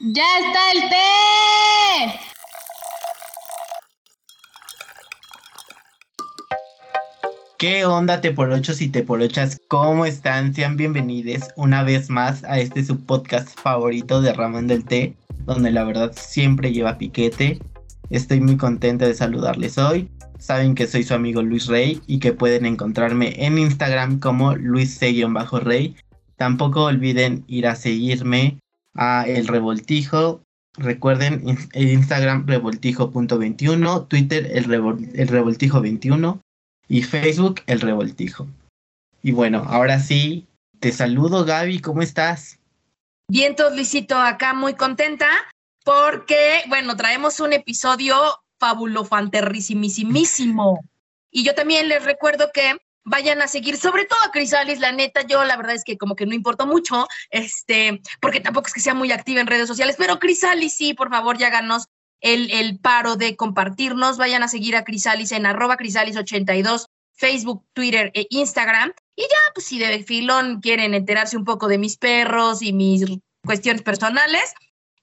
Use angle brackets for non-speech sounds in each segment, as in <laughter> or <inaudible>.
¡Ya está el té! ¿Qué onda, teporochos y teporochas? ¿Cómo están? Sean bienvenidos una vez más a este su podcast favorito de Ramón del Té, donde la verdad siempre lleva piquete. Estoy muy contenta de saludarles hoy. Saben que soy su amigo Luis Rey y que pueden encontrarme en Instagram como Luis rey Tampoco olviden ir a seguirme a El Revoltijo. Recuerden Instagram revoltijo.21, Twitter el, el revoltijo21 y Facebook el revoltijo. Y bueno, ahora sí, te saludo Gaby, ¿cómo estás? Bien, Luisito, acá muy contenta porque, bueno, traemos un episodio fabulofanterrisimísimo. Y yo también les recuerdo que vayan a seguir, sobre todo a Crisalis, la neta, yo la verdad es que como que no importa mucho, este, porque tampoco es que sea muy activa en redes sociales, pero Crisalis sí, por favor, ya háganos el, el paro de compartirnos, vayan a seguir a Crisalis en arroba Crisalis82, Facebook, Twitter e Instagram, y ya, pues si de filón quieren enterarse un poco de mis perros y mis cuestiones personales,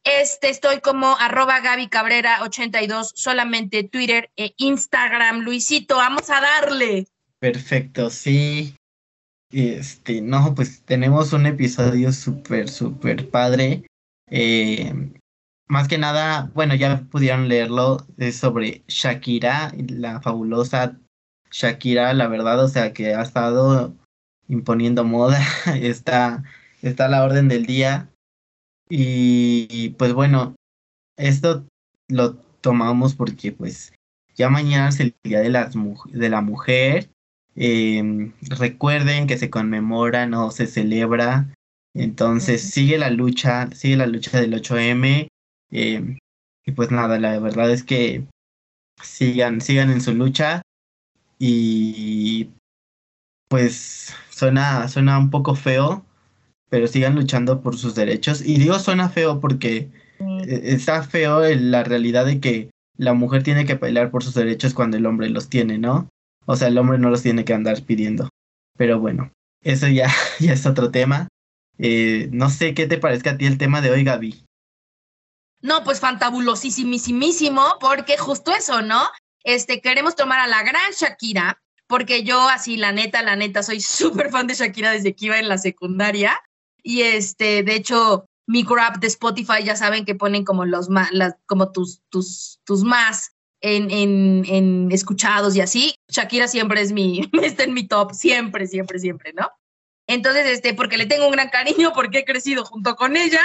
este, estoy como arroba Gaby Cabrera 82, solamente Twitter e Instagram. Luisito, vamos a darle. Perfecto, sí. Este, no, pues tenemos un episodio súper, súper padre. Eh, más que nada, bueno, ya pudieron leerlo, sobre Shakira, la fabulosa Shakira, la verdad, o sea, que ha estado imponiendo moda, <laughs> está, está a la orden del día. Y, pues bueno, esto lo tomamos porque pues ya mañana es el Día de, las, de la Mujer. Em, recuerden que se conmemora, no se celebra. Entonces sigue la lucha, sigue la lucha del 8M. Em, y pues nada, la verdad es que sigan, sigan en su lucha. Y pues suena, suena un poco feo, pero sigan luchando por sus derechos. Y digo suena feo porque e, está feo la realidad de que la mujer tiene que pelear por sus derechos cuando el hombre los tiene, ¿no? O sea, el hombre no los tiene que andar pidiendo. Pero bueno, eso ya, <laughs> ya es otro tema. Eh, no sé qué te parezca a ti el tema de hoy, Gaby. No, pues fantabulosísimísimo, porque justo eso, ¿no? Este, queremos tomar a la gran Shakira, porque yo así, la neta, la neta, soy <laughs> súper fan de Shakira desde que iba en la secundaria. Y este, de hecho, mi rap de Spotify ya saben que ponen como los más, como tus, tus, tus más en, escuchados y así. Shakira siempre es mi, <laughs> está en mi top, siempre, siempre, siempre, ¿no? Entonces, este, porque le tengo un gran cariño, porque he crecido junto con ella,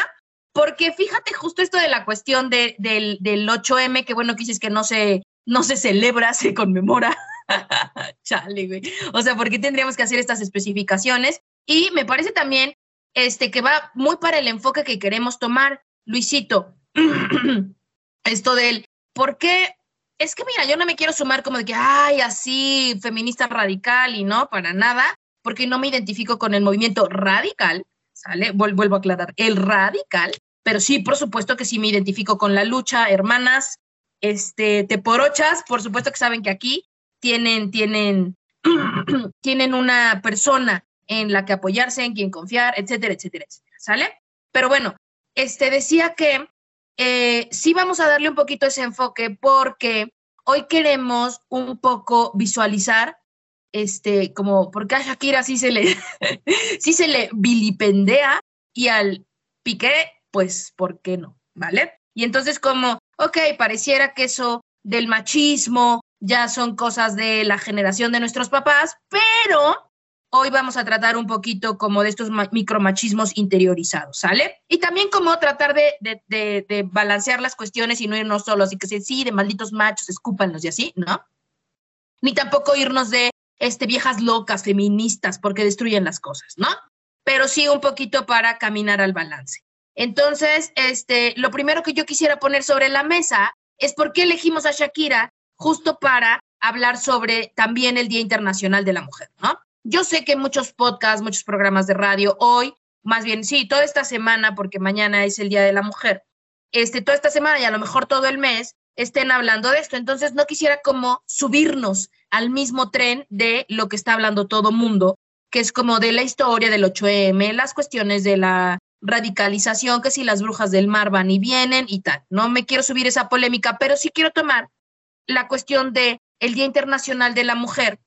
porque fíjate justo esto de la cuestión de, del, del 8M, que bueno, que dices que no se, no se celebra, <laughs> se conmemora. <laughs> Chale, güey. O sea, ¿por qué tendríamos que hacer estas especificaciones? Y me parece también este, que va muy para el enfoque que queremos tomar, Luisito. <clears throat> Esto del, ¿por qué? Es que mira, yo no me quiero sumar como de que, ay, así, feminista radical y no, para nada, porque no me identifico con el movimiento radical, ¿sale? Vuelvo a aclarar, el radical, pero sí, por supuesto que sí me identifico con la lucha, hermanas, este, teporochas, por supuesto que saben que aquí tienen, tienen, <clears throat> tienen una persona en la que apoyarse, en quien confiar, etcétera, etcétera, etcétera, ¿sale? Pero bueno, este decía que eh, sí vamos a darle un poquito ese enfoque porque hoy queremos un poco visualizar, este, como, porque a Shakira sí se le, <laughs> sí se le vilipendea y al Piqué, pues, ¿por qué no? ¿Vale? Y entonces como, ok, pareciera que eso del machismo ya son cosas de la generación de nuestros papás, pero Hoy vamos a tratar un poquito como de estos micromachismos interiorizados, ¿sale? Y también como tratar de, balancear las cuestiones y no irnos solos y que sí, de malditos machos, escúpanlos y así, ¿no? Ni tampoco irnos de este, viejas locas, feministas, porque destruyen las cosas, ¿no? Pero sí un poquito para caminar al balance. Entonces, este, lo primero que yo quisiera poner sobre la mesa es por qué elegimos a Shakira justo para hablar sobre también el Día Internacional de la Mujer, ¿no? Yo sé que muchos podcasts, muchos programas de radio hoy, más bien sí, toda esta semana, porque mañana es el Día de la Mujer, este, toda esta semana y a lo mejor todo el mes estén hablando de esto. Entonces no quisiera como subirnos al mismo tren de lo que está hablando todo mundo, que es como de la historia del 8M, las cuestiones de la radicalización, que si las brujas del mar van y vienen y tal. No me quiero subir esa polémica, pero sí quiero tomar la cuestión de el Día Internacional de la Mujer,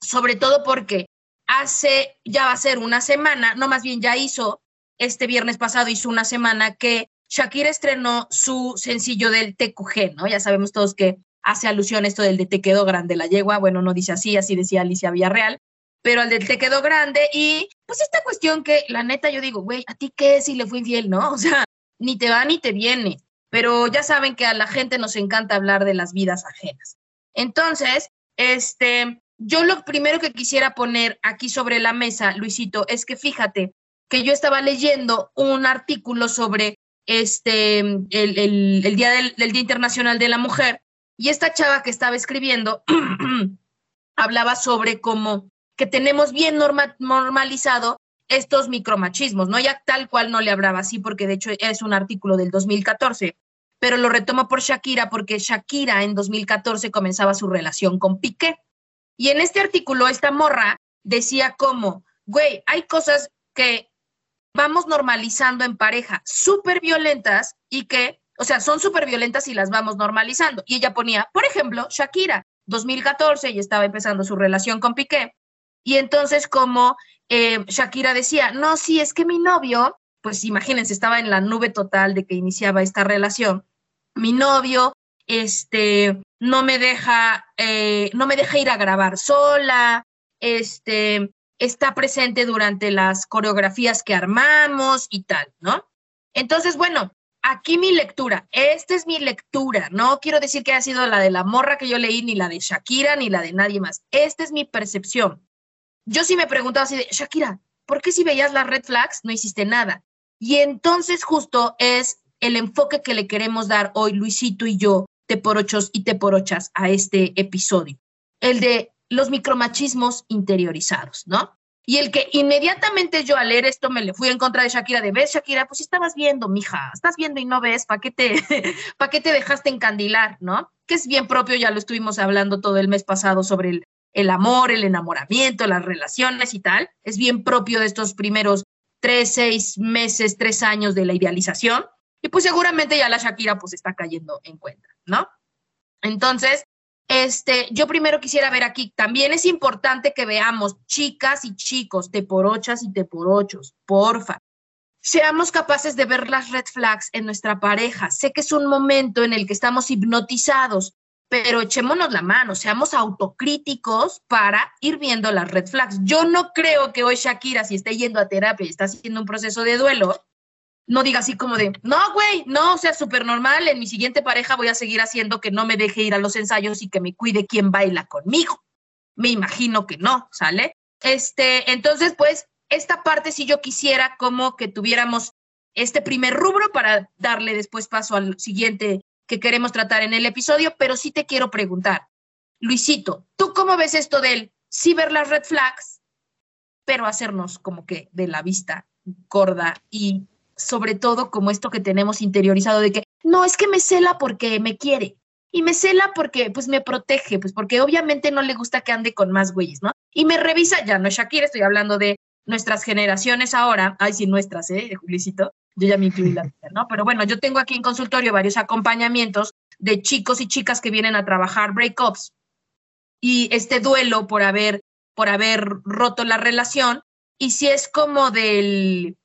sobre todo porque hace, ya va a ser una semana, no más bien ya hizo, este viernes pasado hizo una semana que Shakira estrenó su sencillo del TQG, ¿no? Ya sabemos todos que hace alusión esto del de te quedó grande la yegua, bueno, no dice así, así decía Alicia Villarreal, pero al del te quedó grande y pues esta cuestión que la neta yo digo, güey, ¿a ti qué si le fue infiel, no? <laughs> O sea, ni te va ni te viene, pero ya saben que a la gente nos encanta hablar de las vidas ajenas. Entonces, este, yo lo primero que quisiera poner aquí sobre la mesa, Luisito, es que fíjate que yo estaba leyendo un artículo sobre este, el, día del, Día Internacional de la Mujer y esta chava que estaba escribiendo <clears throat> hablaba sobre cómo que tenemos bien normalizado estos micromachismos, ¿no? Ya tal cual no le hablaba así, porque de hecho es un artículo del 2014, pero lo retomo por Shakira, porque Shakira en 2014 comenzaba su relación con Piqué. Y en este artículo, esta morra decía como, güey, hay cosas que vamos normalizando en pareja, súper violentas y que, o sea, son súper violentas y las vamos normalizando. Y ella ponía, por ejemplo, Shakira, 2014, y estaba empezando su relación con Piqué. Y entonces como eh, Shakira decía, no, sí, es que mi novio, pues imagínense, estaba en la nube total de que iniciaba esta relación. Mi novio, este, no me deja, eh, no me deja ir a grabar sola, este, está presente durante las coreografías que armamos y tal, ¿no? Entonces, bueno, aquí mi lectura, esta es mi lectura, no quiero decir que haya sido la de la morra que yo leí, ni la de Shakira, ni la de nadie más, esta es mi percepción. Yo sí me preguntaba así de, Shakira, ¿por qué si veías las red flags no hiciste nada? Y entonces justo es el enfoque que le queremos dar hoy Luisito y yo, te por ochos y te por ochas, a este episodio, el de los micromachismos interiorizados, ¿no? Y el que inmediatamente yo al leer esto me le fui en contra de Shakira, de ves, Shakira, pues estabas viendo, mija, estás viendo y no ves, ¿para qué te, <laughs> qué te dejaste encandilar, no? Que es bien propio, ya lo estuvimos hablando todo el mes pasado sobre el, el amor, el enamoramiento, las relaciones y tal. Es bien propio de estos primeros tres, seis meses, tres años de la idealización. Y pues seguramente ya la Shakira pues está cayendo en cuenta, ¿no? Entonces, este, yo primero quisiera ver aquí, también es importante que veamos, chicas y chicos, te por ochas y te por ochos, porfa. Seamos capaces de ver las red flags en nuestra pareja. Sé que es un momento en el que estamos hipnotizados, pero echémonos la mano, seamos autocríticos para ir viendo las red flags. Yo no creo que hoy Shakira, si está yendo a terapia y está haciendo un proceso de duelo, no diga así como de, no, güey, no, o sea, súper normal, en mi siguiente pareja voy a seguir haciendo que no me deje ir a los ensayos y que me cuide quien baila conmigo. Me imagino que no, ¿sale? Este, entonces, pues, esta parte si yo quisiera como que tuviéramos este primer rubro para darle después paso al siguiente que queremos tratar en el episodio, pero sí te quiero preguntar, Luisito, ¿tú cómo ves esto del sí ver las red flags, pero hacernos como que de la vista gorda y sobre todo como esto que tenemos interiorizado de que, no, es que me cela porque me quiere. Y me cela porque, pues, me protege, pues, porque obviamente no le gusta que ande con más güeyes, ¿no? Y me revisa, ya no es Shakira, estoy hablando de nuestras generaciones ahora, ay, sí, nuestras, ¿eh? Julicito, yo ya me incluí la ¿no? Pero bueno, yo tengo aquí en consultorio varios acompañamientos de chicos y chicas que vienen a trabajar breakups y este duelo por haber, por haber roto la relación, y si es como del,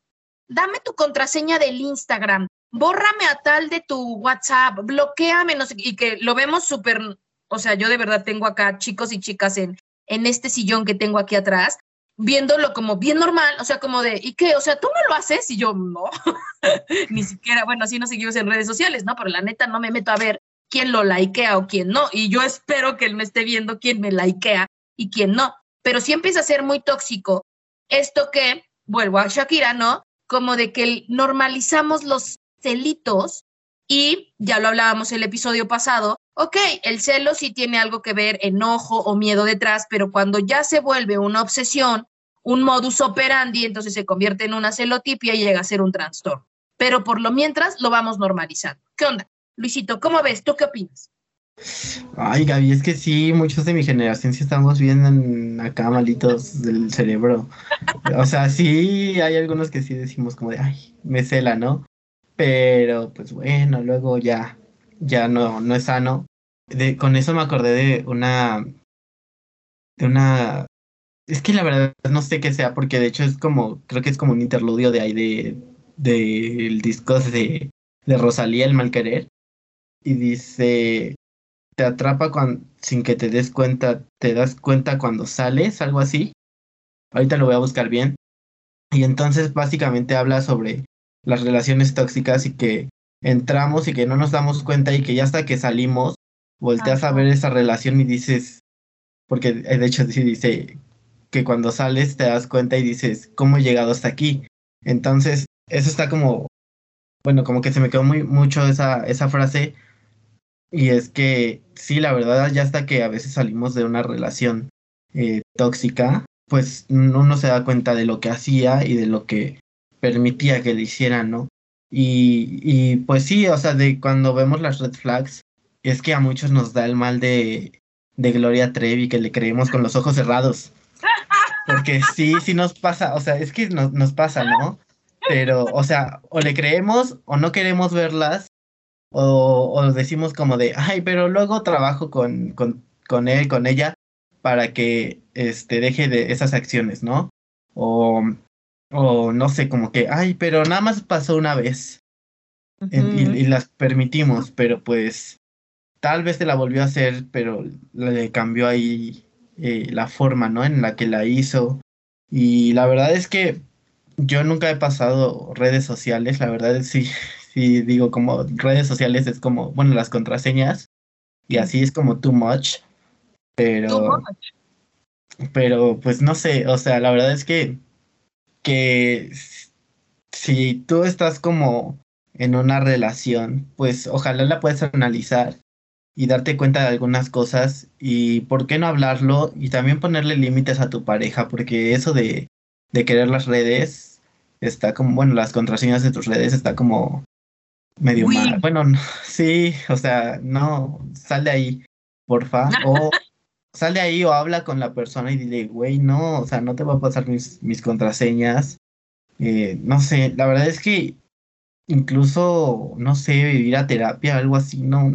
dame tu contraseña del Instagram, bórrame a tal de tu WhatsApp, bloqueame, no sé, y que lo vemos súper, o sea, yo de verdad tengo acá chicos y chicas en, en este sillón que tengo aquí atrás, viéndolo como bien normal, o sea, como de, ¿y qué? O sea, tú me lo haces y yo no, <laughs> ni siquiera, bueno, así nos seguimos en redes sociales, ¿no? Pero la neta no me meto a ver quién lo likea o quién no, y yo espero que él me esté viendo quién me likea y quién no, pero sí empieza a ser muy tóxico esto que, vuelvo a Shakira, ¿no? Como de que normalizamos los celitos y ya lo hablábamos el episodio pasado, ok, el celo sí tiene algo que ver, enojo o miedo detrás, pero cuando ya se vuelve una obsesión, un modus operandi, entonces se convierte en una celotipia y llega a ser un trastorno. Pero por lo mientras lo vamos normalizando. ¿Qué onda? Luisito, ¿cómo ves? ¿Tú qué opinas? Ay, Gaby, es que sí, muchos de mi generación sí estamos bien en- acá malitos del cerebro. O sea, sí, hay algunos que sí decimos como de, ay, me cela, ¿no? Pero pues bueno, luego ya, ya no, no es sano. De, con eso me acordé de una, de una, es que la verdad no sé qué sea, porque de hecho es como, creo que es como un interludio de ahí de, del disco de, de Rosalía, El Mal Querer. Y dice, te atrapa cuan- sin que te des cuenta, te das cuenta cuando sales, algo así. Ahorita lo voy a buscar bien. Y entonces básicamente habla sobre las relaciones tóxicas y que entramos y que no nos damos cuenta y que ya hasta que salimos, volteas a ver esa relación y dices, porque eh, de hecho sí dice que cuando sales te das cuenta y dices, ¿cómo he llegado hasta aquí? Entonces, eso está como, bueno, como que se me quedó muy mucho esa, esa frase y es que sí, la verdad, ya hasta que a veces salimos de una relación eh, tóxica, pues uno se da cuenta de lo que hacía y de lo que permitía que le hicieran, ¿no? Y, y pues sí, o sea, de cuando vemos las red flags, es que a muchos nos da el mal de, de Gloria Trevi, que le creemos con los ojos cerrados. Porque sí, sí nos pasa, o sea, es que nos, nos pasa, ¿no? Pero, o sea, o le creemos o no queremos verlas o, o decimos como de, ay, pero luego trabajo con, con, con él, con ella, para que este, deje de esas acciones, ¿no? O, o no sé, como que, ay, pero nada más pasó una vez en- y, y las permitimos, pero pues tal vez se la volvió a hacer, pero le cambió ahí eh, la forma, ¿no? En la que la hizo. Y la verdad es que yo nunca he pasado redes sociales, la verdad es sí, sí digo como redes sociales es como, bueno, las contraseñas y así es como too much, pero Too much. pero pues no sé, o sea, la verdad es que que si tú estás como en una relación, pues ojalá la puedas analizar y darte cuenta de algunas cosas y por qué no hablarlo y también ponerle límites a tu pareja, porque eso de, de querer las redes está como, bueno, las contraseñas de tus redes está como medio mal. Bueno, no, sí, o sea, no, sal de ahí, porfa, o <laughs> sal de ahí o habla con la persona y dile, güey, no, o sea, no te voy a pasar mis, mis contraseñas. Eh, no sé, la verdad es que incluso, no sé, vivir a terapia, algo así, no,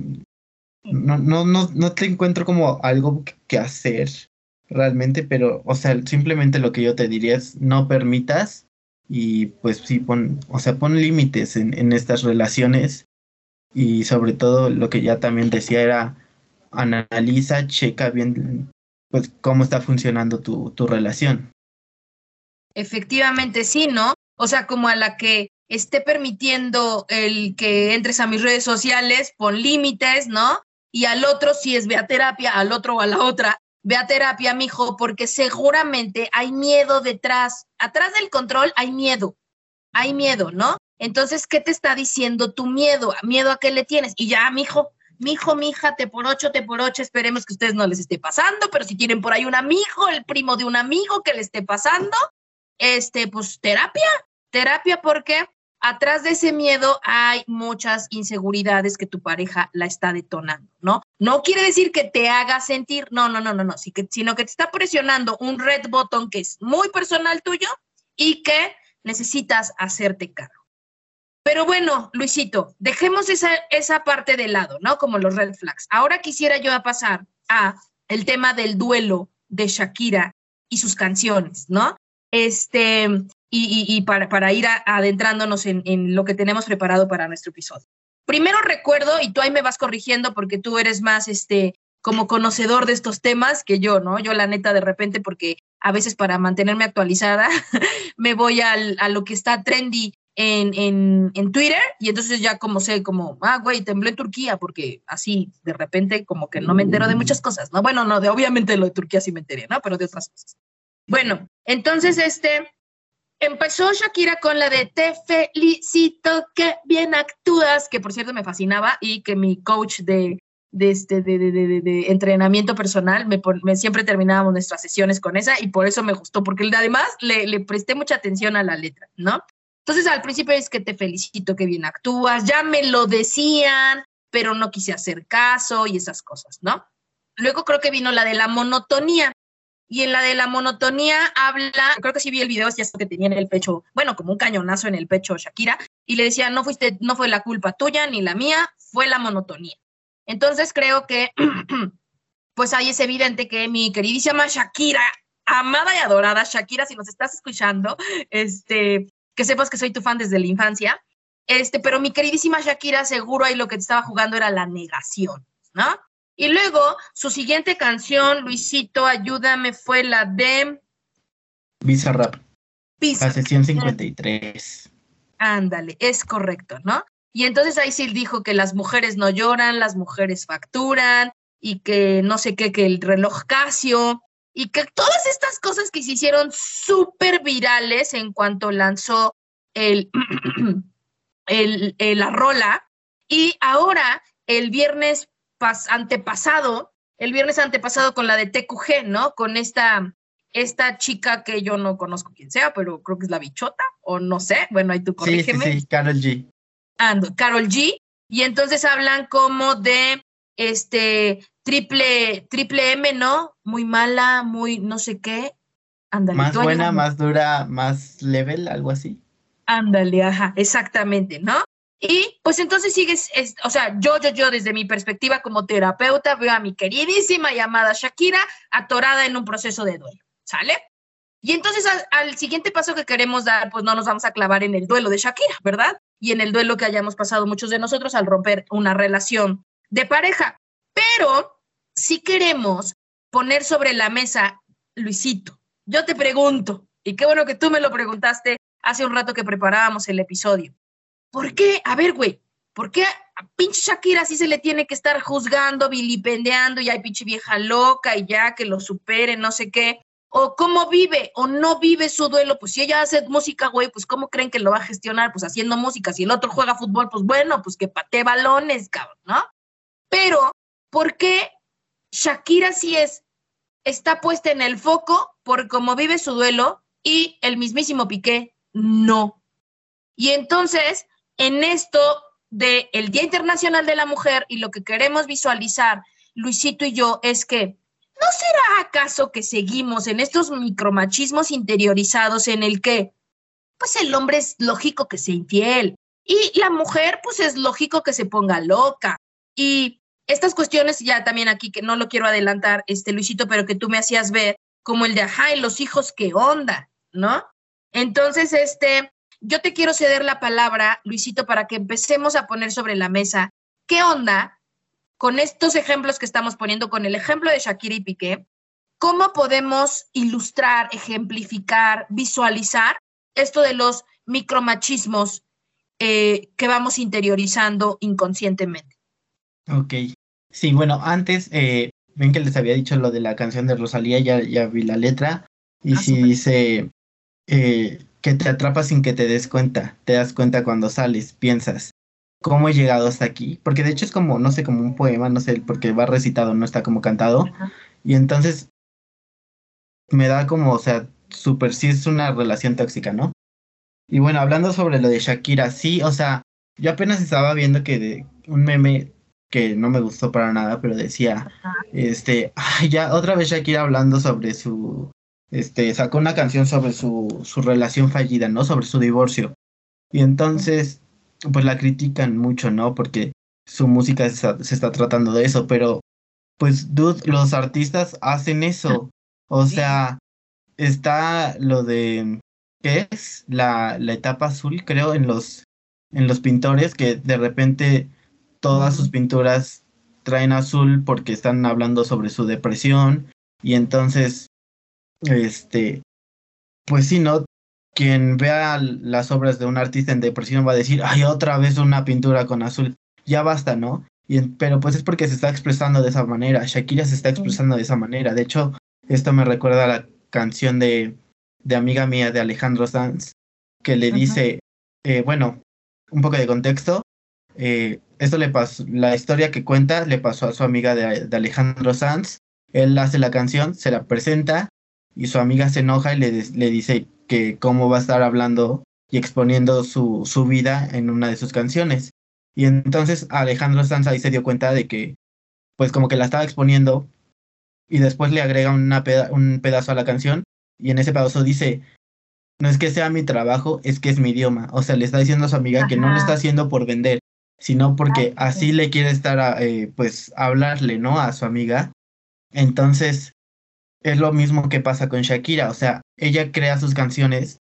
no, no, no, no te encuentro como algo que hacer realmente, pero, o sea, simplemente lo que yo te diría es no permitas y pues sí, pon, o sea, pon límites en, en estas relaciones y sobre todo lo que ya también decía era analiza, checa bien pues cómo está funcionando tu, tu relación. Efectivamente, sí, ¿no? O sea, como a la que esté permitiendo el que entres a mis redes sociales, pon límites, ¿no? Y al otro, si es ve a terapia, al otro o a la otra, ve a terapia, mijo, porque seguramente hay miedo detrás. Atrás del control hay miedo, hay miedo, ¿no? Entonces, ¿qué te está diciendo tu miedo? ¿Miedo a qué le tienes? Y ya, mijo, mijo, mija, te por ocho, te por ocho, esperemos que ustedes no les esté pasando, pero si tienen por ahí un amigo, el primo de un amigo que le esté pasando, este, pues terapia, terapia porque atrás de ese miedo hay muchas inseguridades que tu pareja la está detonando, ¿no? No quiere decir que te haga sentir, no, no, no, no, no, sino que te está presionando un red button que es muy personal tuyo y que necesitas hacerte cargo. Pero bueno, Luisito, dejemos esa, esa parte de lado, ¿no? Como los red flags. Ahora quisiera yo pasar a el tema del duelo de Shakira y sus canciones, ¿no? Este, y, para, para ir adentrándonos en, en lo que tenemos preparado para nuestro episodio. Primero recuerdo, y tú ahí me vas corrigiendo porque tú eres más, este, como conocedor de estos temas que yo, ¿no? Yo la neta de repente, porque a veces para mantenerme actualizada, <laughs> me voy al- a lo que está trendy en, en, en Twitter y entonces ya como sé, como, ah, güey, tembló en Turquía, porque así de repente como que no me entero de muchas cosas, ¿no? Bueno, no, de obviamente lo de Turquía sí me enteré, ¿no? Pero de otras cosas. Bueno, entonces este, empezó Shakira con la de Te felicito, que bien actúas, que por cierto me fascinaba y que mi coach de, de, este, de, de, de- entrenamiento personal me, me siempre terminábamos nuestras sesiones con esa y por eso me gustó, porque además le, le presté mucha atención a la letra, ¿no? Entonces al principio es que te felicito, que bien actúas, ya me lo decían, pero no quise hacer caso y esas cosas, ¿no? Luego creo que vino la de la monotonía. Y en la de la monotonía habla, creo que sí vi el video, ya que tenía en el pecho, bueno, como un cañonazo en el pecho Shakira, y le decía, no fuiste, no fue la culpa tuya ni la mía, fue la monotonía. Entonces creo que, <clears throat> pues ahí es evidente que mi queridísima Shakira, amada y adorada Shakira, si nos estás escuchando, este, que sepas que soy tu fan desde la infancia, este, pero mi queridísima Shakira, seguro ahí lo que te estaba jugando era la negación, ¿no? Y luego, su siguiente canción, Luisito, ayúdame, fue la de... Visa Rap. La sesión 53. Ándale, es correcto, ¿no? Y entonces ahí sí dijo que las mujeres no lloran, las mujeres facturan y que no sé qué, que el reloj Casio y que todas estas cosas que se hicieron súper virales en cuanto lanzó el, <clears throat> el, el, la rola. Y ahora, el viernes antepasado, el viernes antepasado con la de TQG, ¿no? Con esta, esta chica que yo no conozco quién sea, pero creo que es la bichota, o no sé, bueno, ahí tú corrígeme. Sí, sí, sí, Carol G. Ando, Carol G. Y entonces hablan como de este triple, triple M, ¿no? Muy mala, muy no sé qué. Ándale, más buena, más dura, más level, algo así. Ándale, ajá, exactamente, ¿no? Y pues entonces sigues, es, o sea, yo, yo, yo desde mi perspectiva como terapeuta veo a mi queridísima llamada Shakira atorada en un proceso de duelo, ¿sale? Y entonces al, al, siguiente paso que queremos dar, pues no nos vamos a clavar en el duelo de Shakira, ¿verdad? Y en el duelo que hayamos pasado muchos de nosotros al romper una relación de pareja. Pero si queremos poner sobre la mesa, Luisito, yo te pregunto, y qué bueno que tú me lo preguntaste hace un rato que preparábamos el episodio. ¿Por qué? A ver, güey, ¿por qué a pinche Shakira sí se le tiene que estar juzgando, vilipendiando, y hay pinche vieja loca y ya que lo supere, no sé qué? O cómo vive o no vive su duelo, pues si ella hace música, güey, pues cómo creen que lo va a gestionar, pues haciendo música. Si el otro juega fútbol, pues bueno, pues que patee balones, cabrón, ¿no? Pero, ¿por qué Shakira sí es, está puesta en el foco por cómo vive su duelo y el mismísimo Piqué no? Y entonces, en esto del el Día Internacional de la Mujer y lo que queremos visualizar, Luisito y yo, es que ¿no será acaso que seguimos en estos micromachismos interiorizados en el que, pues el hombre es lógico que sea infiel y la mujer, pues es lógico que se ponga loca? Y estas cuestiones, ya también aquí, que no lo quiero adelantar, este Luisito, pero que tú me hacías ver, como el de, ajá, los hijos, ¿qué onda? ¿No? Entonces, este, yo te quiero ceder la palabra, Luisito, para que empecemos a poner sobre la mesa qué onda con estos ejemplos que estamos poniendo, con el ejemplo de Shakira y Piqué, cómo podemos ilustrar, ejemplificar, visualizar esto de los micromachismos eh, que vamos interiorizando inconscientemente. Ok. Sí, bueno, antes, eh, ven que les había dicho lo de la canción de Rosalía, ya, ya vi la letra, y ah, si dice, eh, que te atrapa sin que te des cuenta. Te das cuenta cuando sales, piensas, ¿cómo he llegado hasta aquí? Porque de hecho es como, no sé, como un poema, no sé, porque va recitado, no está como cantado. Y entonces me da como, o sea, súper sí es una relación tóxica, ¿no? Y bueno, hablando sobre lo de Shakira, sí, o sea, yo apenas estaba viendo que de un meme que no me gustó para nada, pero decía, este, ay, ya otra vez Shakira hablando sobre su este, sacó una canción sobre su, su relación fallida, ¿no? Sobre su divorcio. Y entonces, pues la critican mucho, ¿no? Porque su música se está, tratando de eso, pero pues, dude, los artistas hacen eso. O sea, está lo de, ¿qué es? La, la etapa azul, creo, en los, en los pintores, que de repente todas sus pinturas traen azul porque están hablando sobre su depresión y entonces este, pues sí, ¿no? Quien vea las obras de un artista en depresión va a decir, ay, otra vez una pintura con azul, ya basta, ¿no? Y, pero pues es porque se está expresando de esa manera, Shakira se está expresando de esa manera. De hecho, esto me recuerda a la canción de, de amiga mía de Alejandro Sanz, que le dice, eh, bueno, un poco de contexto, eh, esto le pasó, la historia que cuenta le pasó a su amiga de, de Alejandro Sanz, él hace la canción, se la presenta y su amiga se enoja y le, le dice que cómo va a estar hablando y exponiendo su, su vida en una de sus canciones. Y entonces Alejandro Sanz ahí se dio cuenta de que, pues como que la estaba exponiendo y después le agrega una un pedazo a la canción y en ese pedazo dice, no es que sea mi trabajo, es que es mi idioma. O sea, le está diciendo a su amiga que no lo está haciendo por vender, sino porque así le quiere estar, eh, pues, hablarle, ¿no? A su amiga. Entonces, es lo mismo que pasa con Shakira. O sea, ella crea sus canciones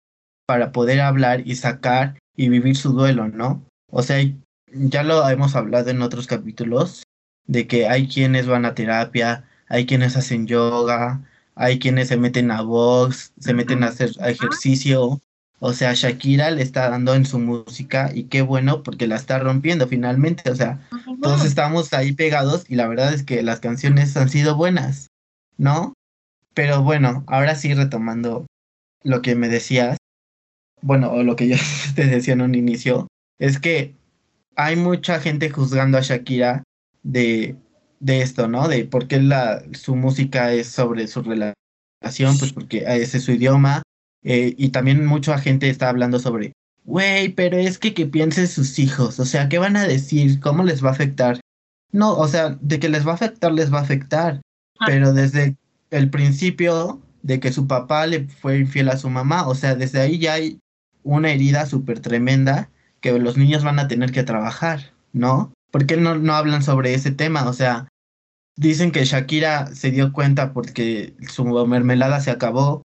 para poder hablar y sacar y vivir su duelo, ¿no? O sea, ya lo hemos hablado en otros capítulos, de que hay quienes van a terapia, hay quienes hacen yoga, hay quienes se meten a box, se meten a hacer ejercicio. O sea, Shakira le está dando en su música y qué bueno porque la está rompiendo finalmente. O sea, todos estamos ahí pegados y la verdad es que las canciones han sido buenas, ¿no? Pero bueno, ahora sí retomando lo que me decías, bueno, o lo que yo <laughs> te decía en un inicio, es que hay mucha gente juzgando a Shakira de de esto, ¿no? De por qué la, su música es sobre su relación, pues porque ese es su idioma. Eh, y también mucha gente está hablando sobre, güey, pero es que que piensen sus hijos, o sea, ¿qué van a decir? ¿Cómo les va a afectar? No, o sea, de que les va a afectar, les va a afectar. Ah. Pero desde el principio de que su papá le fue infiel a su mamá, o sea, desde ahí ya hay una herida súper tremenda que los niños van a tener que trabajar, ¿no? ¿Por qué no, no hablan sobre ese tema? O sea, Dicen que Shakira se dio cuenta porque su mermelada se acabó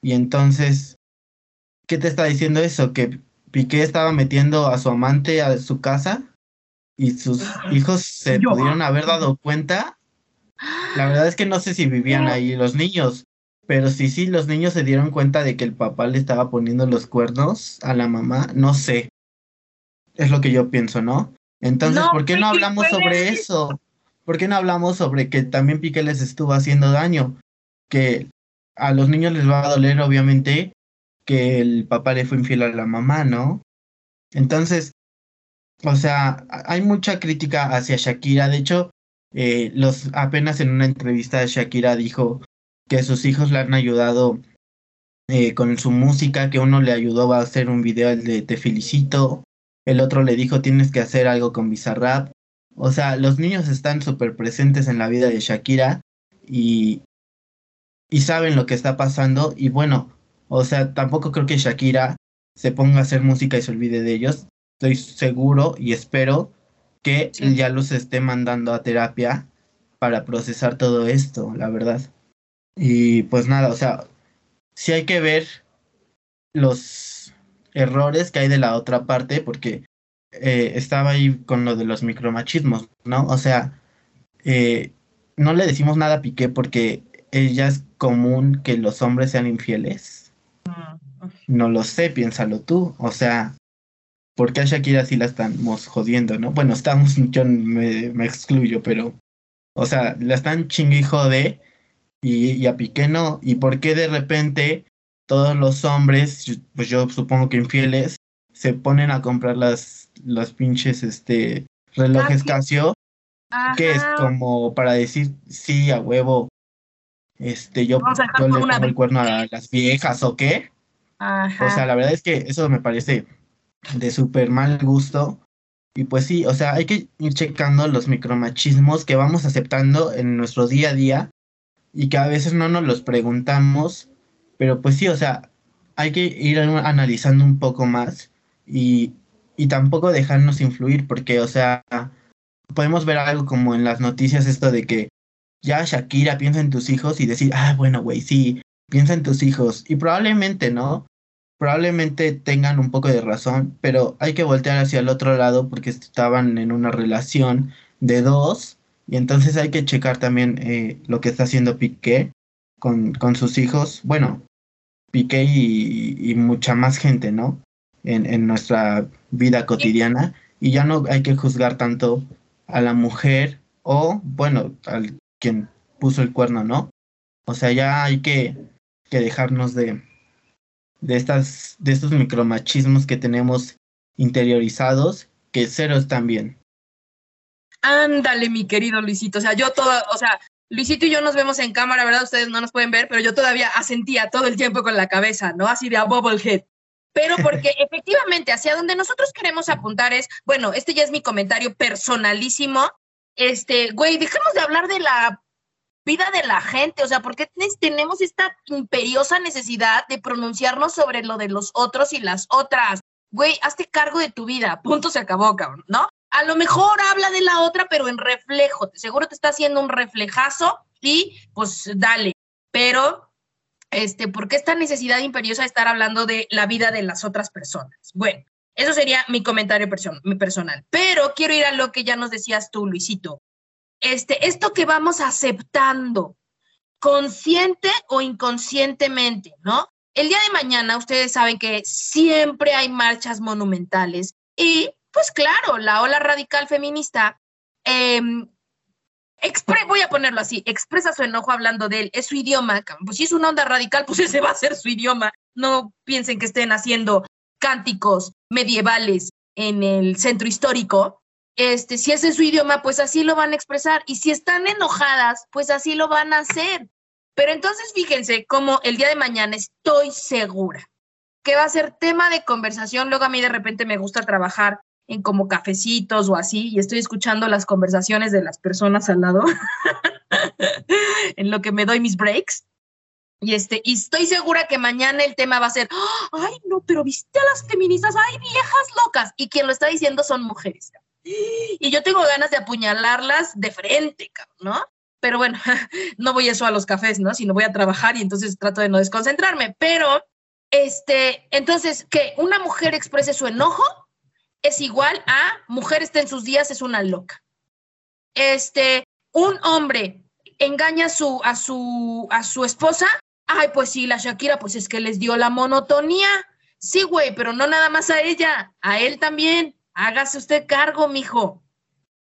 y entonces, ¿qué te está diciendo eso? Que Piqué estaba metiendo a su amante a su casa y sus hijos se pudieron haber dado cuenta. La verdad es que no sé si vivían ahí los niños, pero sí, sí, los niños se dieron cuenta de que el papá le estaba poniendo los cuernos a la mamá, no sé. Es lo que yo pienso, ¿no? Entonces, ¿por qué no hablamos sobre eso? ¿por qué no hablamos sobre que también Piqué les estuvo haciendo daño? Que a los niños les va a doler, obviamente, que el papá le fue infiel a la mamá, ¿no? Entonces, o sea, hay mucha crítica hacia Shakira. De hecho, eh, los apenas en una entrevista Shakira dijo que sus hijos le han ayudado eh, con su música, que uno le ayudó a hacer un video de Te felicito, el otro le dijo tienes que hacer algo con Bizarrap, o sea, los niños están súper presentes en la vida de Shakira y, y saben lo que está pasando. Y bueno, o sea, tampoco creo que Shakira se ponga a hacer música y se olvide de ellos. Estoy seguro y espero que ya los esté mandando a terapia para procesar todo esto, la verdad. Y pues nada, o sea, sí hay que ver los errores que hay de la otra parte, porque eh, estaba ahí con lo de los micromachismos, ¿no? O sea, eh, no le decimos nada a Piqué porque ella es común que los hombres sean infieles. No lo sé, piénsalo tú. O sea, ¿por qué a Shakira sí la estamos jodiendo, no? Bueno, estamos, <laughs> yo me, me excluyo, pero, o sea, la están chingue y jode y, y a Piqué no. ¿Y por qué de repente todos los hombres, pues yo supongo que infieles, se ponen a comprar las los pinches este relojes Casio, que es como para decir sí a huevo, este yo, yo le pongo el cuerno a las viejas o qué. O sea, la verdad es que eso me parece de súper mal gusto. Y pues sí, o sea, hay que ir checando los micromachismos que vamos aceptando en nuestro día a día y que a veces no nos los preguntamos, pero pues sí, o sea, hay que ir analizando un poco más y, y tampoco dejarnos influir, porque, o sea, podemos ver algo como en las noticias esto de que ya Shakira piensa en tus hijos y decir, ah, bueno, güey, sí, piensa en tus hijos. Y probablemente, ¿no? Probablemente tengan un poco de razón, pero hay que voltear hacia el otro lado porque estaban en una relación de dos y entonces hay que checar también eh, lo que está haciendo Piqué con, con sus hijos. Bueno, Piqué y, y mucha más gente, ¿no? en, en nuestra vida cotidiana y ya no hay que juzgar tanto a la mujer o, bueno, al quien puso el cuerno, ¿no? O sea, ya hay que, que dejarnos de, de, estas, de estos micromachismos que tenemos interiorizados, que cero están bien. Ándale, mi querido Luisito. O sea, yo todo, o sea, Luisito y yo nos vemos en cámara, ¿verdad? Ustedes no nos pueden ver, pero yo todavía asentía todo el tiempo con la cabeza, ¿no? Así de a bobblehead. pero porque <laughs> efectivamente hacia donde nosotros queremos apuntar es, bueno, este ya es mi comentario personalísimo, este, güey, dejemos de hablar de la vida de la gente, o sea, ¿por qué tenemos esta imperiosa necesidad de pronunciarnos sobre lo de los otros y las otras? Güey, hazte cargo de tu vida, punto se acabó, cabrón, ¿no? A lo mejor habla de la otra, pero en reflejo, seguro te está haciendo un reflejazo y pues dale, pero este, ¿por qué esta necesidad imperiosa de estar hablando de la vida de las otras personas? Bueno, eso sería mi comentario personal. Pero quiero ir a lo que ya nos decías tú, Luisito. Este, esto que vamos aceptando, consciente o inconscientemente, ¿no? El día de mañana ustedes saben que siempre hay marchas monumentales y, pues claro, la ola radical feminista eh, voy a ponerlo así, expresa su enojo hablando de él, es su idioma, pues si es una onda radical, pues <laughs> ese va a ser su idioma. No piensen que estén haciendo cánticos medievales en el centro histórico. Este, si ese es su idioma, pues así lo van a expresar. Y si están enojadas, pues así lo van a hacer. Pero entonces fíjense cómo el día de mañana estoy segura que va a ser tema de conversación. Luego a mí de repente me gusta trabajar en como cafecitos o así y estoy escuchando las conversaciones de las personas al lado <laughs> en lo que me doy mis breaks. Y, este, y estoy segura que mañana el tema va a ser, ay, no, pero viste a las feministas, ay, viejas locas. Y quien lo está diciendo son mujeres. <gasps> Y yo tengo ganas de apuñalarlas de frente, ¿no? Pero bueno, <laughs> no voy eso a los cafés, ¿no? Sino voy a trabajar y entonces trato de no desconcentrarme. Pero, este, entonces, que una mujer exprese su enojo es igual a mujer está en sus días, es una loca. Este, un hombre engaña a su, a su, a su esposa, ay, pues sí, la Shakira, pues es que les dio la monotonía. Sí, güey, pero no nada más a ella, a él también. Hágase usted cargo, mijo.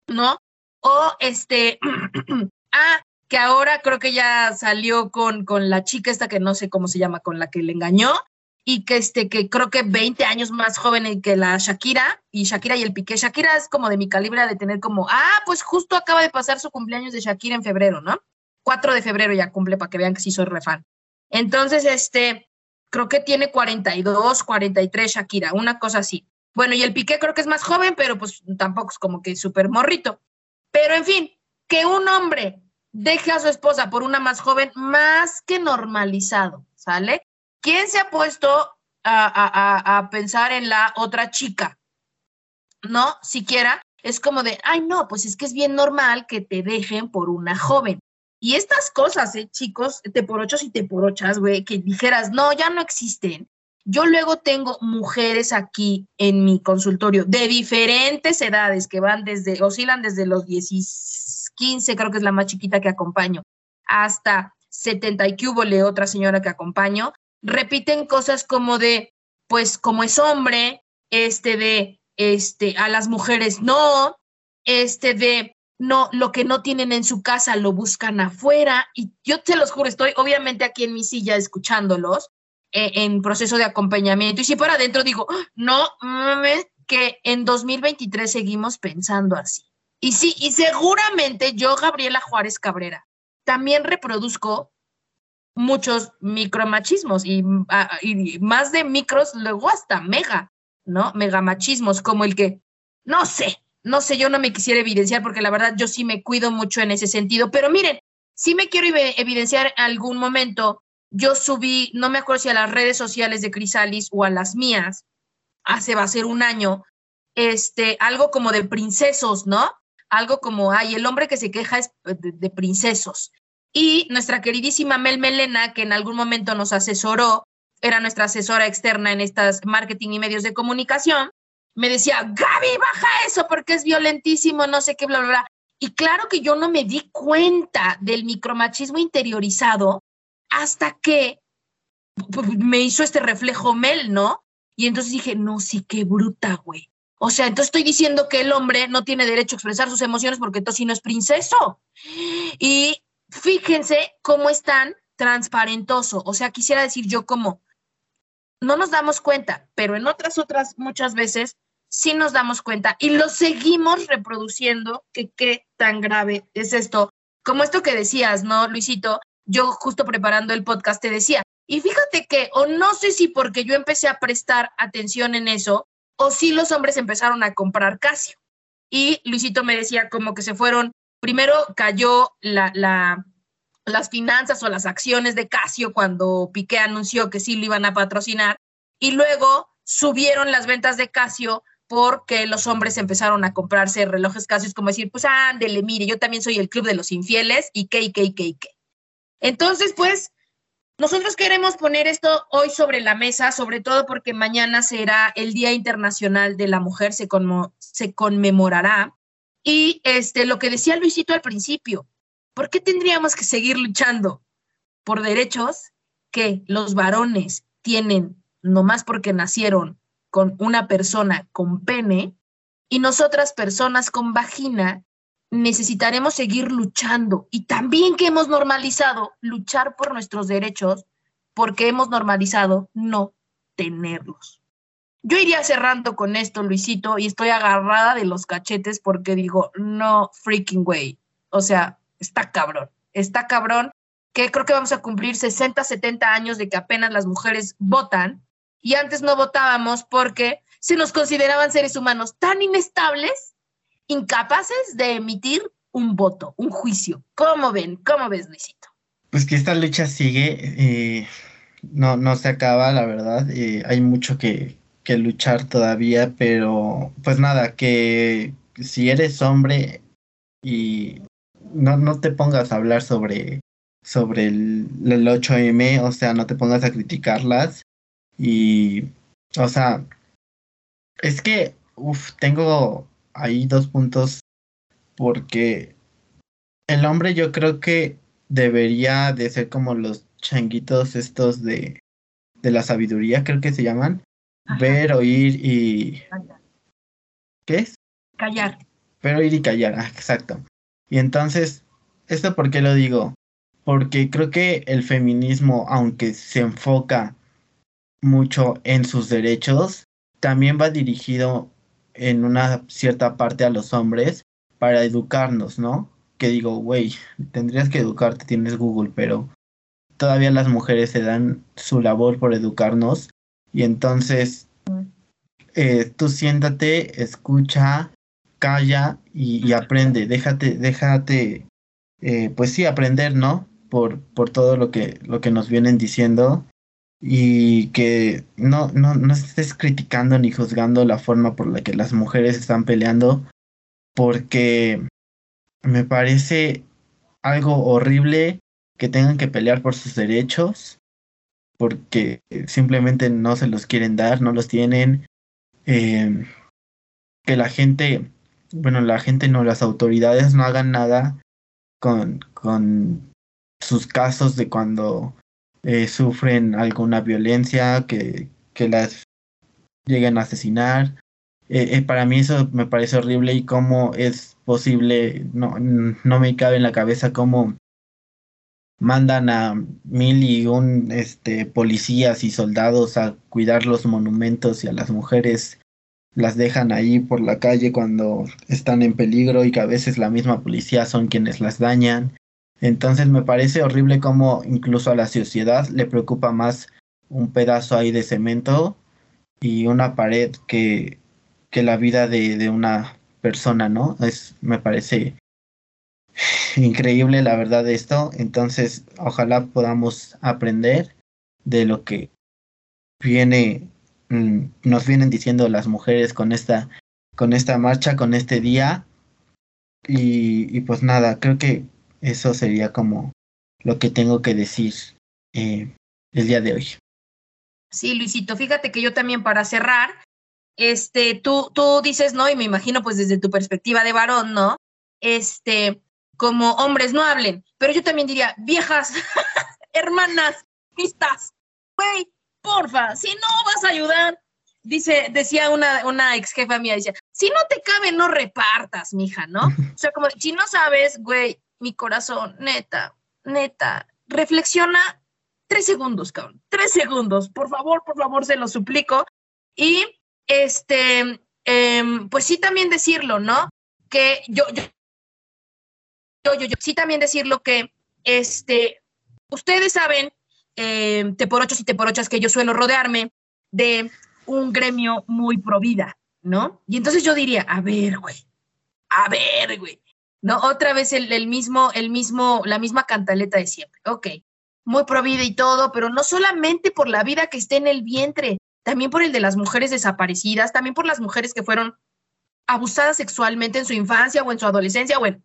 ¿No? O este, <clears throat> ah, que ahora creo que ya salió con, con la chica esta que no sé cómo se llama, con la que le engañó, y que, este, que creo que 20 años más joven que la Shakira, y Shakira y el Piqué. Shakira es como de mi calibre de tener como, ah, pues justo acaba de pasar su cumpleaños de Shakira en febrero, ¿no? 4 de febrero ya cumple para que vean que sí soy refan. Entonces, este, creo que tiene 42, 43 Shakira, una cosa así. Bueno, y el Piqué creo que es más joven, pero pues tampoco es como que súper morrito. Pero en fin, que un hombre deje a su esposa por una más joven, más que normalizado, ¿sale? ¿Quién se ha puesto a, pensar en la otra chica? ¿No? Siquiera es como de, ay, no, pues es que es bien normal que te dejen por una joven. Y estas cosas, eh, chicos, te por ochos y te por ochas, güey, que dijeras, no, ya no existen. Yo luego tengo mujeres aquí en mi consultorio de diferentes edades que van desde, oscilan desde los 10, 15, creo que es la más chiquita que acompaño, hasta 70 y otra señora que acompaño, repiten cosas como de, pues como es hombre, este de, este, a las mujeres no, este de, no, lo que no tienen en su casa lo buscan afuera. Y yo te los juro, estoy obviamente aquí en mi silla escuchándolos en proceso de acompañamiento. Y si para adentro digo, no mames, que en 2023 seguimos pensando así. Y sí, y seguramente yo, Gabriela Juárez Cabrera, también reproduzco muchos micromachismos ah, y, más de micros, luego hasta mega, ¿no? Megamachismos, como el que, no sé, no sé, yo no me quisiera evidenciar porque la verdad yo sí me cuido mucho en ese sentido, pero miren, si me quiero evidenciar en algún momento, yo subí, no me acuerdo si a las redes sociales de Crisalis o a las mías, hace va a ser un año, este, algo como de princesos, ¿no? Algo como, ay, el hombre que se queja es de, de princesos. Y nuestra queridísima Mel Melena, que en algún momento nos asesoró, era nuestra asesora externa en estas marketing y medios de comunicación, me decía, Gaby, baja eso porque es violentísimo, no sé qué, bla, bla, bla. Y claro que yo no me di cuenta del micromachismo interiorizado hasta que me hizo este reflejo Mel, ¿no? Y entonces dije, no, sí, qué bruta, güey. O sea, entonces estoy diciendo que el hombre no tiene derecho a expresar sus emociones porque entonces no es princeso. Y fíjense cómo es tan transparentoso. O sea, quisiera decir yo como, no nos damos cuenta, pero en otras, otras, muchas veces sí nos damos cuenta y lo seguimos reproduciendo, que qué tan grave es esto. Como esto que decías, ¿no, Luisito? Yo justo preparando el podcast te decía, Y fíjate que, o no sé si porque yo empecé a prestar atención en eso, o si los hombres empezaron a comprar Casio. Y Luisito me decía como que se fueron, primero cayó la, la, las finanzas o las acciones de Casio cuando Piqué anunció que sí lo iban a patrocinar, y luego subieron las ventas de Casio porque los hombres empezaron a comprarse relojes Casio, como decir, pues ándele, mire, yo también soy el club de los infieles, y qué, y qué, y qué, y qué. Entonces, pues, nosotros queremos poner esto hoy sobre la mesa, sobre todo porque mañana será el Día Internacional de la Mujer, se, conmemorará. Y este, lo que decía Luisito al principio, ¿por qué tendríamos que seguir luchando por derechos que los varones tienen nomás porque nacieron con una persona con pene y nosotras personas con vagina necesitaremos seguir luchando y también que hemos normalizado luchar por nuestros derechos porque hemos normalizado no tenerlos. Yo iría cerrando con esto, Luisito, y estoy agarrada de los cachetes porque digo, no freaking way. O sea, está cabrón, está cabrón que creo que vamos a cumplir 60, 70 años de que apenas las mujeres votan y antes no votábamos porque se nos consideraban seres humanos tan inestables incapaces de emitir un voto, un juicio. ¿Cómo ven? ¿Cómo ves, Luisito? Pues que esta lucha sigue, eh, no, no se acaba, la verdad. Eh, hay mucho que, luchar todavía, pero pues nada, que si eres hombre y no, no te pongas a hablar sobre, sobre el, el 8M, o sea, no te pongas a criticarlas. Y, o sea, es que, uff, tengo hay dos puntos porque el hombre yo creo que debería de ser como los changuitos estos de, de la sabiduría, creo que se llaman. Ver, oír y... ¿Qué es? Callar. Ver, oír y callar, ah, exacto. Y entonces, ¿esto por qué lo digo? Porque creo que el feminismo, aunque se enfoca mucho en sus derechos, también va dirigido en una cierta parte a los hombres para educarnos, ¿no? Que digo, güey, tendrías que educarte, tienes Google, pero todavía las mujeres se dan su labor por educarnos y entonces eh, tú siéntate, escucha, calla y, aprende, déjate, déjate, eh, pues sí, aprender, ¿no? Por, por todo lo que, lo que nos vienen diciendo y que no, no, no estés criticando ni juzgando la forma por la que las mujeres están peleando, porque me parece algo horrible que tengan que pelear por sus derechos, porque simplemente no se los quieren dar, no los tienen, eh, que la gente, bueno, la gente no, las autoridades no hagan nada con, con sus casos de cuando eh, sufren alguna violencia, que, que las lleguen a asesinar. Eh, eh, para mí eso me parece horrible y cómo es posible, no, no me cabe en la cabeza cómo mandan a mil y un este, policías y soldados a cuidar los monumentos y a las mujeres las dejan ahí por la calle cuando están en peligro y que a veces la misma policía son quienes las dañan. Entonces me parece horrible cómo incluso a la sociedad le preocupa más un pedazo ahí de cemento y una pared que, que la vida de, de una persona, ¿no? Es, me parece increíble la verdad de esto. Entonces, ojalá podamos aprender de lo que viene, mm, nos vienen diciendo las mujeres con esta, con esta marcha, con este día. Y, y pues nada, creo que eso sería como lo que tengo que decir eh, el día de hoy. Sí, Luisito, fíjate que yo también para cerrar, este, tú, tú dices, ¿no? Y me imagino pues desde tu perspectiva de varón, ¿no? Este, como hombres no hablen, pero yo también diría, viejas, <laughs> hermanas, pistas, güey, porfa, si no vas a ayudar, dice, decía una, una ex jefa mía, decía, si no te cabe, no repartas, mija, ¿no? <laughs> O sea, como, si no sabes, güey, mi corazón, neta, neta, reflexiona tres segundos, cabrón, tres segundos, por favor, por favor, se lo suplico. Y este, em, pues sí también decirlo, ¿no? Que yo, yo, yo, yo, yo, sí también decirlo que, este, ustedes saben eh, teporochos y teporochas que yo suelo rodearme de un gremio muy pro vida, ¿no? Y entonces yo diría, a ver, güey, a ver, güey, ¿no? Otra vez el, mismo, el mismo, la misma cantaleta de siempre, ok, muy pro vida y todo, pero no solamente por la vida que esté en el vientre, también por el de las mujeres desaparecidas, también por las mujeres que fueron abusadas sexualmente en su infancia o en su adolescencia o en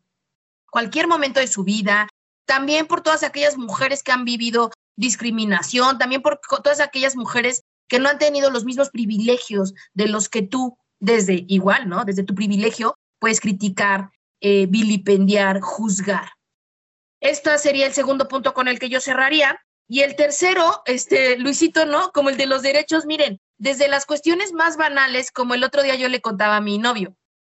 cualquier momento de su vida, también por todas aquellas mujeres que han vivido discriminación, también por todas aquellas mujeres que no han tenido los mismos privilegios de los que tú, desde igual, ¿no? Desde tu privilegio, puedes criticar, eh, vilipendiar, juzgar. Este sería el segundo punto con el que yo cerraría. Y el tercero, este, Luisito, ¿no? Como el de los derechos, miren, desde las cuestiones más banales, como el otro día yo le contaba a mi novio,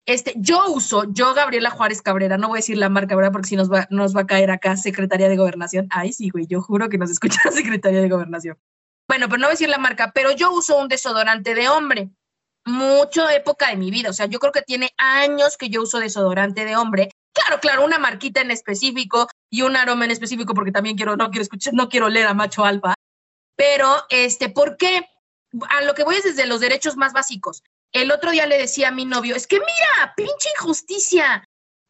este, yo uso, yo Gabriela Juárez Cabrera, no voy a decir la marca, ¿verdad? Porque si nos va, nos va a caer acá Secretaría de Gobernación. Ay, sí, güey, yo juro que nos <laughs> escucha la Secretaría de Gobernación. Bueno, pero no voy a decir la marca, pero yo uso un desodorante de hombre. Mucho época de mi vida, o sea, yo creo que tiene años que yo uso desodorante de hombre. Claro, claro, una marquita en específico y un aroma en específico, porque también quiero, no quiero escuchar, no quiero leer a macho alfa. Pero, este, ¿por qué? A lo que voy es desde los derechos más básicos. El otro día le decía a mi novio, es que mira, pinche injusticia.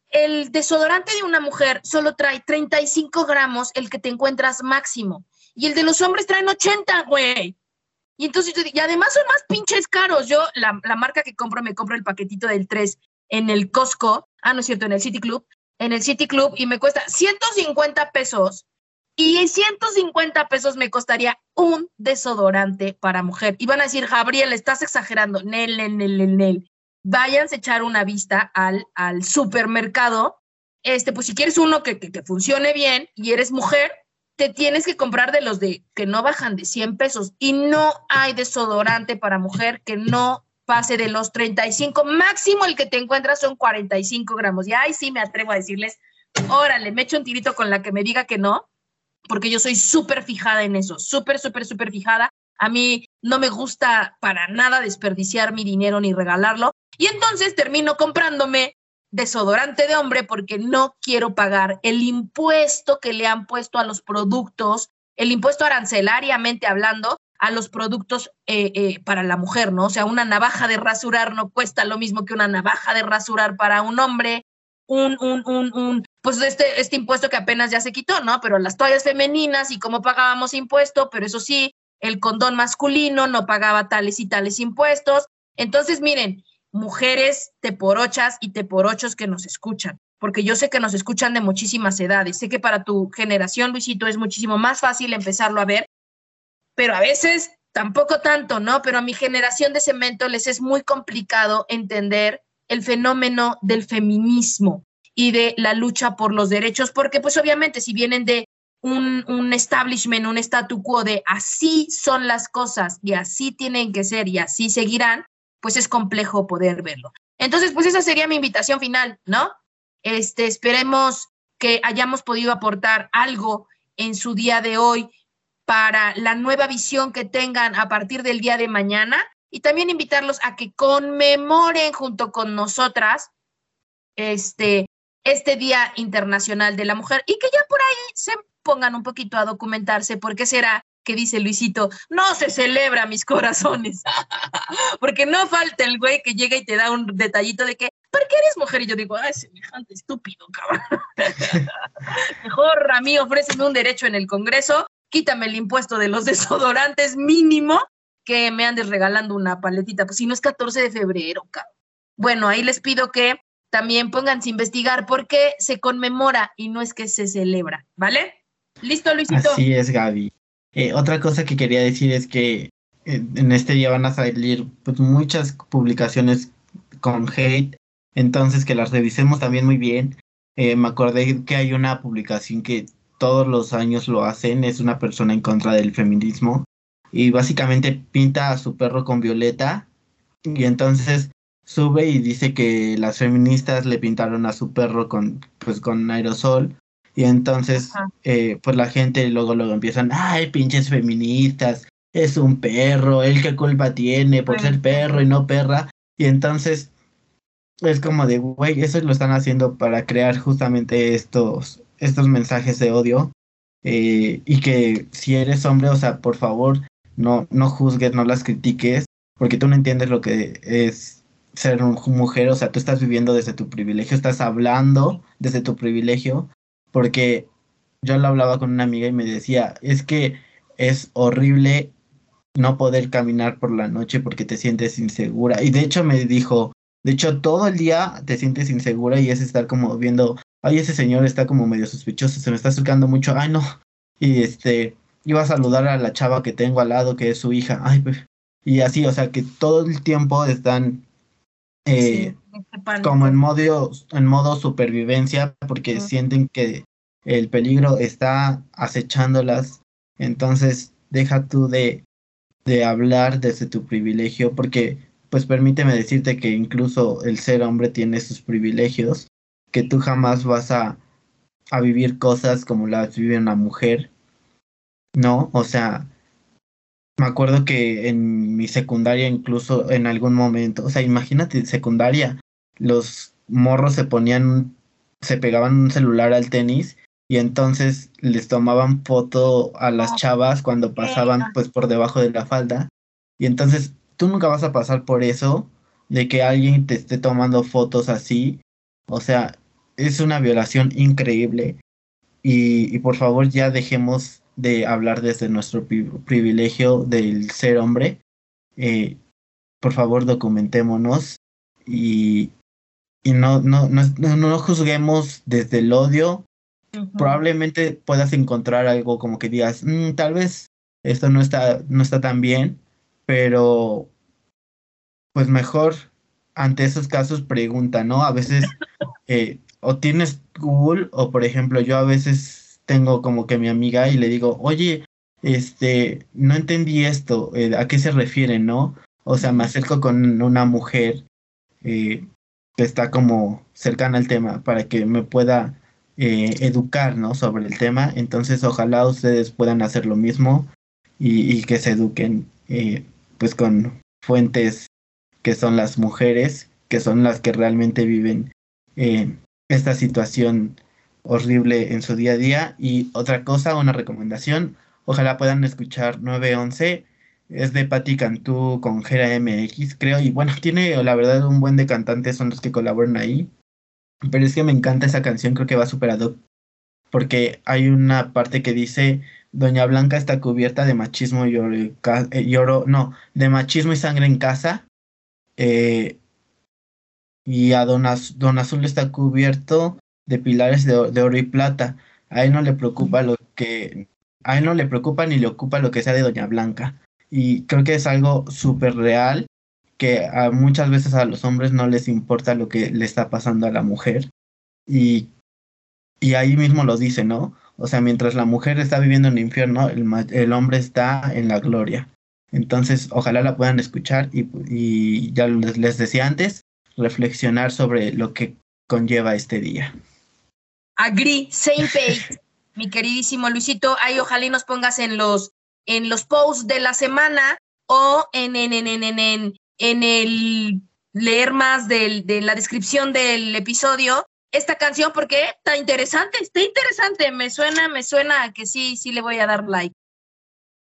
El desodorante de una mujer solo trae 35 gramos, el que te encuentras máximo. Y el de los hombres traen 80, güey. Y entonces, y además son más pinches caros. Yo, la, la, marca que compro, me compro el paquetito del 3 en el Costco. Ah, no es cierto, en el City Club. En el City Club y me cuesta 150 pesos y 150 pesos me costaría un desodorante para mujer. Y van a decir, Gabriel, estás exagerando. Nel, nel, nel, nel. Váyanse a echar una vista al, al supermercado. Este, pues si quieres uno que, que funcione bien y eres mujer, tienes que comprar de los de que no bajan de 100 pesos. Y no hay desodorante para mujer que no pase de los 35. Máximo el que te encuentras son 45 gramos. Y ahí sí me atrevo a decirles, órale, me echo un tirito con la que me diga que no porque yo soy súper fijada en eso, súper, súper, súper fijada. A mí no me gusta para nada desperdiciar mi dinero ni regalarlo. Y entonces termino comprándome desodorante de hombre porque no quiero pagar el impuesto que le han puesto a los productos, el impuesto arancelariamente hablando, a los productos eh, eh, para la mujer, ¿no? O sea, una navaja de rasurar no cuesta lo mismo que una navaja de rasurar para un hombre, un, un, un, un, pues este, este impuesto que apenas ya se quitó, ¿no? Pero las toallas femeninas y cómo pagábamos impuesto, pero eso sí, el condón masculino no pagaba tales y tales impuestos. Entonces, miren, mujeres teporochas y teporochos que nos escuchan, porque yo sé que nos escuchan de muchísimas edades. Sé que para tu generación, Luisito, es muchísimo más fácil empezarlo a ver, pero a veces tampoco tanto, ¿no? Pero a mi generación de cemento les es muy complicado entender el fenómeno del feminismo y de la lucha por los derechos, porque pues obviamente si vienen de un, un, establishment, un statu quo de así son las cosas y así tienen que ser y así seguirán, pues es complejo poder verlo. Entonces, pues esa sería mi invitación final, ¿no? Este, esperemos que hayamos podido aportar algo en su día de hoy para la nueva visión que tengan a partir del día de mañana y también invitarlos a que conmemoren junto con nosotras este, este Día Internacional de la Mujer y que ya por ahí se pongan un poquito a documentarse por qué será que dice Luisito, no se celebra mis corazones, <laughs> porque no falta el güey que llega y te da un detallito de que, ¿por qué eres mujer? Y yo digo, ay, semejante estúpido, cabrón. <laughs> Mejor a mí ofréceme un derecho en el Congreso, quítame el impuesto de los <laughs> desodorantes mínimo que me andes regalando una paletita, pues si no es 14 de febrero, cabrón. Bueno, ahí les pido que también pónganse a investigar por qué se conmemora y no es que se celebra, ¿vale? ¿Listo, Luisito? Así es, Gaby. Eh, otra cosa que quería decir es que eh, en este día van a salir pues, muchas publicaciones con hate, entonces que las revisemos también muy bien. Eh, me acordé que hay una publicación que todos los años lo hacen, es una persona en contra del feminismo. Y básicamente pinta a su perro con violeta. Y entonces sube y dice que las feministas le pintaron a su perro con pues con aerosol y entonces eh, pues la gente luego luego empiezan ay pinches feministas es un perro él qué culpa tiene por ser perro y no perra y entonces es como de güey eso lo están haciendo para crear justamente estos estos mensajes de odio eh, y que si eres hombre, o sea, por favor, no, no juzgues, no las critiques, porque tú no entiendes lo que es ser una mujer, o sea, tú estás viviendo desde tu privilegio, estás hablando desde tu privilegio, porque yo lo hablaba con una amiga y me decía, es que es horrible no poder caminar por la noche porque te sientes insegura. Y de hecho me dijo, de hecho todo el día te sientes insegura y es estar como viendo, ay, ese señor está como medio sospechoso, se me está acercando mucho, ay no. Y este, iba a saludar a la chava que tengo al lado, que es su hija, ay, pues. Y así, o sea, que todo el tiempo están eh, como en modo, en modo supervivencia porque sienten que el peligro está acechándolas. Entonces, deja tú de, de hablar desde tu privilegio porque, pues permíteme decirte que incluso el ser hombre tiene sus privilegios, que tú jamás vas a, a vivir cosas como las vive una mujer. No, o sea, me acuerdo que en mi secundaria incluso en algún momento, o sea, imagínate secundaria, los morros se ponían, se pegaban un celular al tenis y entonces les tomaban foto a las chavas cuando pasaban pues por debajo de la falda. Y entonces tú nunca vas a pasar por eso de que alguien te esté tomando fotos así, o sea, es una violación increíble. Y, y por favor ya dejemos de hablar desde nuestro privilegio del ser hombre. Eh, por favor, documentémonos y, y no, no, no, no, juzguemos desde el odio. Probablemente puedas encontrar algo como que digas, mm, tal vez esto no está, no está tan bien, pero pues mejor ante esos casos pregunta, ¿no? A veces <laughs> eh, o tienes Google o por ejemplo yo a veces tengo como que mi amiga y le digo, oye, este, no entendí esto, eh, ¿a qué se refiere, no? O sea, me acerco con una mujer eh, que está como cercana al tema para que me pueda eh, educar ¿no? sobre el tema. Entonces ojalá ustedes puedan hacer lo mismo y, que se eduquen eh, pues con fuentes que son las mujeres, que son las que realmente viven esta situación horrible en su día a día. Y otra cosa, una recomendación, ojalá puedan escuchar 911 es de Patti Cantú con Gera MX, creo, y bueno, tiene la verdad un buen de cantantes son los que colaboran ahí, pero es que me encanta esa canción, creo que va superado, porque hay una parte que dice, Doña Blanca está cubierta de machismo y oro, no, de machismo y sangre en casa, eh, y a Don, Don, Azul está cubierto de pilares de, de oro y plata, a él no le preocupa lo que, a él no le preocupa ni le ocupa lo que sea de Doña Blanca y creo que es algo súper real que a muchas veces a los hombres no les importa lo que le está pasando a la mujer y, y ahí mismo lo dice, ¿no? O sea, mientras la mujer está viviendo en el infierno, el, el hombre está en la gloria. Entonces, ojalá la puedan escuchar y, y ya les, les decía antes, reflexionar sobre lo que conlleva este día. Agree, same page, mi queridísimo Luisito. Ahí ojalá y nos pongas en los en los posts de la semana o en, en, en, en, el leer más de la descripción del episodio esta canción porque está interesante, está interesante, me suena, me suena que sí, sí le voy a dar like.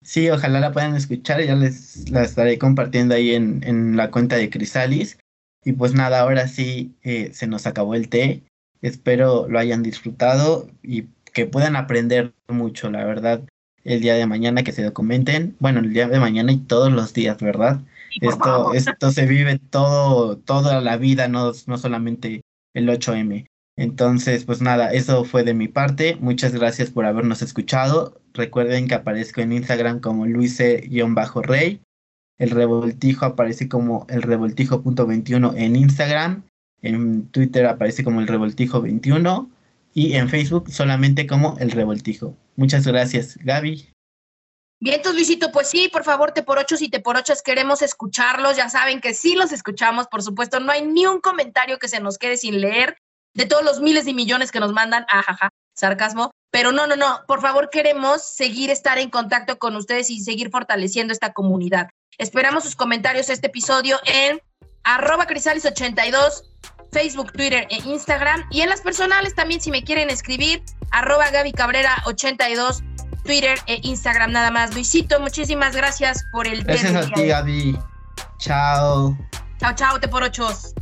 Sí, ojalá la puedan escuchar, ya les la estaré compartiendo ahí en, en la cuenta de Crisalis. Y pues nada, ahora sí eh, se nos acabó el té. Espero lo hayan disfrutado y que puedan aprender mucho, la verdad el día de mañana, que se documenten, bueno, el día de mañana y todos los días, ¿verdad? Esto, esto se vive todo, toda la vida, no, no solamente el 8M. Entonces, pues nada, eso fue de mi parte. Muchas gracias por habernos escuchado. Recuerden que aparezco en Instagram como luise-rey. El revoltijo aparece como el revoltijo.21 en Instagram. En Twitter aparece como el revoltijo21 y en Facebook solamente como El Revoltijo. Muchas gracias, Gaby. Bien, entonces Luisito, pues sí, por favor, te por ocho y te por ochas queremos escucharlos. Ya saben que sí los escuchamos, por supuesto. No hay ni un comentario que se nos quede sin leer de todos los miles y millones que nos mandan. Ajaja, sarcasmo. Pero no, no, no. Por favor, queremos seguir estar en contacto con ustedes y seguir fortaleciendo esta comunidad. Esperamos sus comentarios este episodio en arroba crisalis82 Facebook, Twitter e Instagram. Y en las personales también, si me quieren escribir, arroba Gaby Cabrera 82, Twitter e Instagram nada más. Luisito, muchísimas gracias por el Gracias a ti, Gaby. Chao. Chao, chao, te por ochos.